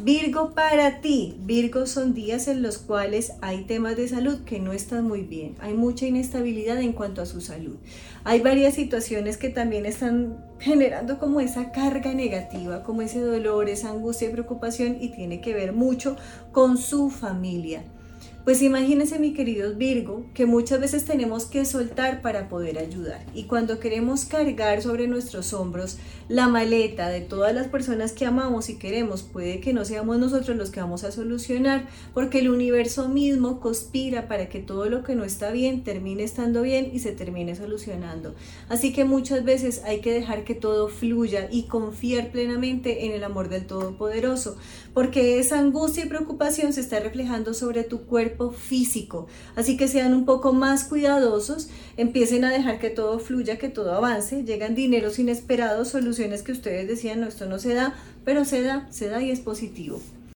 Virgo para ti. Virgo son días en los cuales hay temas de salud que no están muy bien. Hay mucha inestabilidad en cuanto a su salud. Hay varias situaciones que también están generando como esa carga negativa, como ese dolor, esa angustia y preocupación y tiene que ver mucho con su familia. Pues imagínense, mi querido Virgo, que muchas veces tenemos que soltar para poder ayudar. Y cuando queremos cargar sobre nuestros hombros la maleta de todas las personas que amamos y queremos, puede que no seamos nosotros los que vamos a solucionar, porque el universo mismo conspira para que todo lo que no está bien termine estando bien y se termine solucionando. Así que muchas veces hay que dejar que todo fluya y confiar plenamente en el amor del Todopoderoso, porque esa angustia y preocupación se está reflejando sobre tu físico. Así que sean un poco más cuidadosos, empiecen a dejar que todo fluya, que todo avance, llegan dineros inesperados, soluciones que ustedes decían, no, esto no se da, pero se da, se da y es positivo.